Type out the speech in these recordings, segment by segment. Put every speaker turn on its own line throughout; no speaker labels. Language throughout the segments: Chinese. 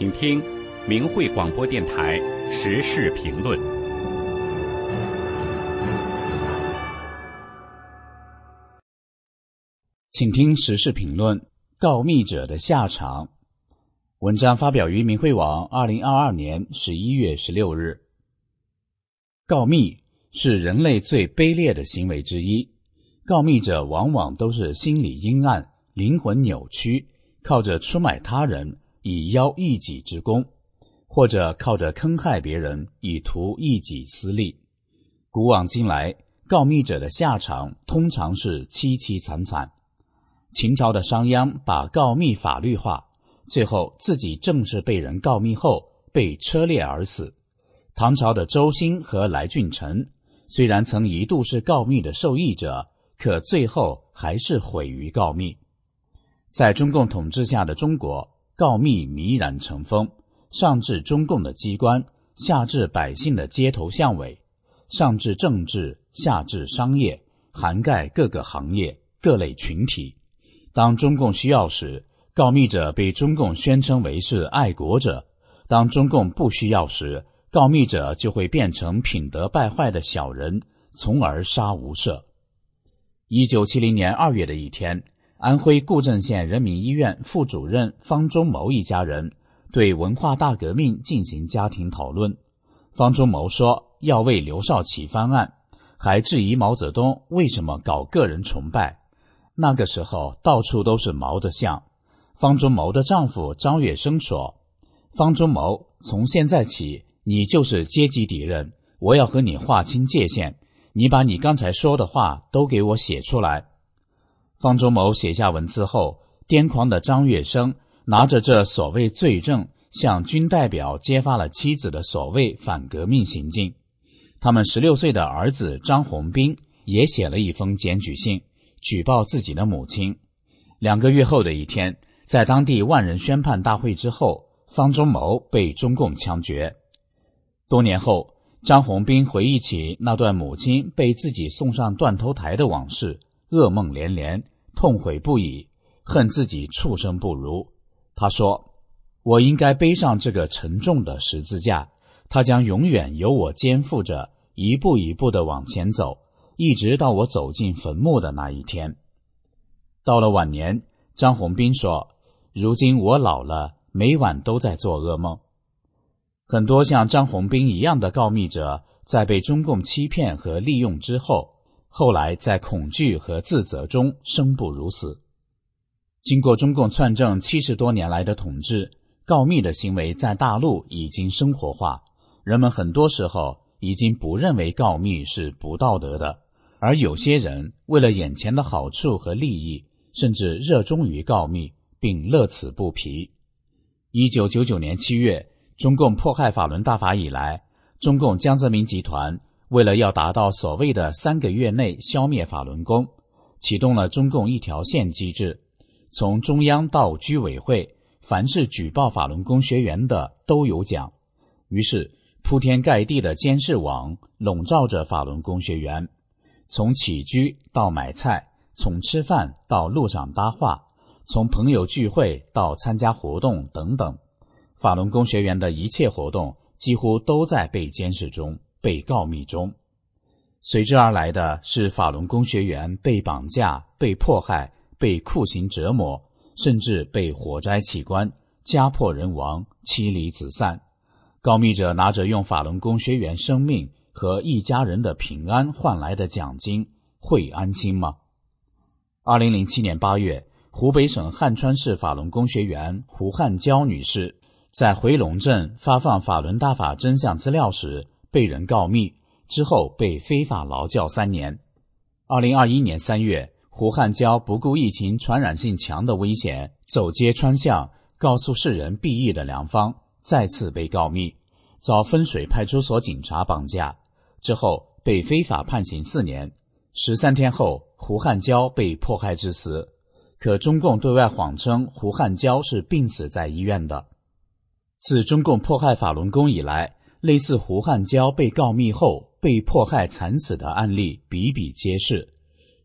请听明慧广播电台时事评论。
请听时事评论：告密者的下场。文章发表于明慧网，二零二二年十一月十六日。告密是人类最卑劣的行为之一。告密者往往都是心理阴暗、灵魂扭曲，靠着出卖他人以邀一己之功，或者靠着坑害别人以图一己私利。古往今来，告密者的下场通常是凄凄惨惨。秦朝的商鞅把告密法律化，最后自己正是被人告密后被车裂而死。唐朝的周兴和来俊臣虽然曾一度是告密的受益者。可最后还是毁于告密。在中共统治下的中国，告密弥然成风，上至中共的机关，下至百姓的街头巷尾，上至政治，下至商业，涵盖各个行业、各类群体。当中共需要时，告密者被中共宣称为是爱国者；当中共不需要时，告密者就会变成品德败坏的小人，从而杀无赦。一九七零年二月的一天，安徽固镇县人民医院副主任方中谋一家人对文化大革命进行家庭讨论。方中谋说要为刘少奇翻案，还质疑毛泽东为什么搞个人崇拜。那个时候到处都是毛的像。方中谋的丈夫张月生说：“方中谋，从现在起你就是阶级敌人，我要和你划清界限。”你把你刚才说的话都给我写出来。方中谋写下文字后，癫狂的张月生拿着这所谓罪证，向军代表揭发了妻子的所谓反革命行径。他们十六岁的儿子张宏斌也写了一封检举信，举报自己的母亲。两个月后的一天，在当地万人宣判大会之后，方中谋被中共枪决。多年后。张宏斌回忆起那段母亲被自己送上断头台的往事，噩梦连连，痛悔不已，恨自己畜生不如。他说：“我应该背上这个沉重的十字架，它将永远由我肩负着，一步一步的往前走，一直到我走进坟墓的那一天。”到了晚年，张宏斌说：“如今我老了，每晚都在做噩梦。”很多像张宏斌一样的告密者，在被中共欺骗和利用之后，后来在恐惧和自责中生不如死。经过中共篡政七十多年来的统治，告密的行为在大陆已经生活化，人们很多时候已经不认为告密是不道德的，而有些人为了眼前的好处和利益，甚至热衷于告密，并乐此不疲。一九九九年七月。中共迫害法轮大法以来，中共江泽民集团为了要达到所谓的三个月内消灭法轮功，启动了中共一条线机制，从中央到居委会，凡是举报法轮功学员的都有奖。于是铺天盖地的监视网笼罩着法轮功学员，从起居到买菜，从吃饭到路上搭话，从朋友聚会到参加活动等等。法轮功学员的一切活动几乎都在被监视中、被告密中，随之而来的是法轮功学员被绑架、被迫害、被酷刑折磨，甚至被火灾器官、家破人亡、妻离子散。告密者拿着用法轮功学员生命和一家人的平安换来的奖金，会安心吗？二零零七年八月，湖北省汉川市法轮功学员胡汉娇女士。在回龙镇发放法轮大法真相资料时，被人告密，之后被非法劳教三年。二零二一年三月，胡汉娇不顾疫情传染性强的危险，走街串巷告诉世人避疫的良方，再次被告密，遭分水派出所警察绑架，之后被非法判刑四年。十三天后，胡汉娇被迫害致死，可中共对外谎称胡汉娇是病死在医院的。自中共迫害法轮功以来，类似胡汉娇被告密后被迫害惨死的案例比比皆是。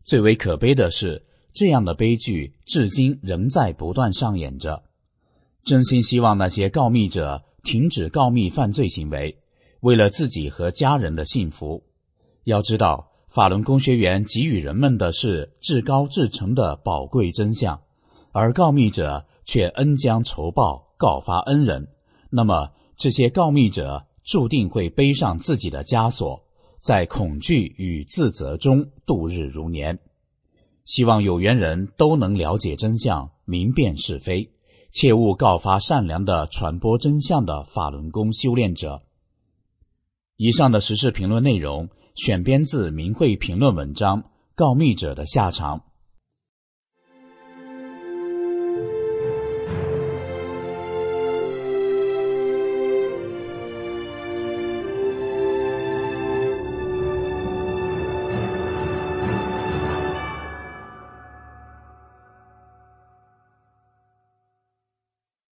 最为可悲的是，这样的悲剧至今仍在不断上演着。真心希望那些告密者停止告密犯罪行为，为了自己和家人的幸福。要知道，法轮功学员给予人们的是至高至诚的宝贵真相，而告密者却恩将仇报，告发恩人。那么，这些告密者注定会背上自己的枷锁，在恐惧与自责中度日如年。希望有缘人都能了解真相，明辨是非，切勿告发善良的传播真相的法轮功修炼者。以上的时事评论内容选编自《明慧评论》文章《告密者的下场》。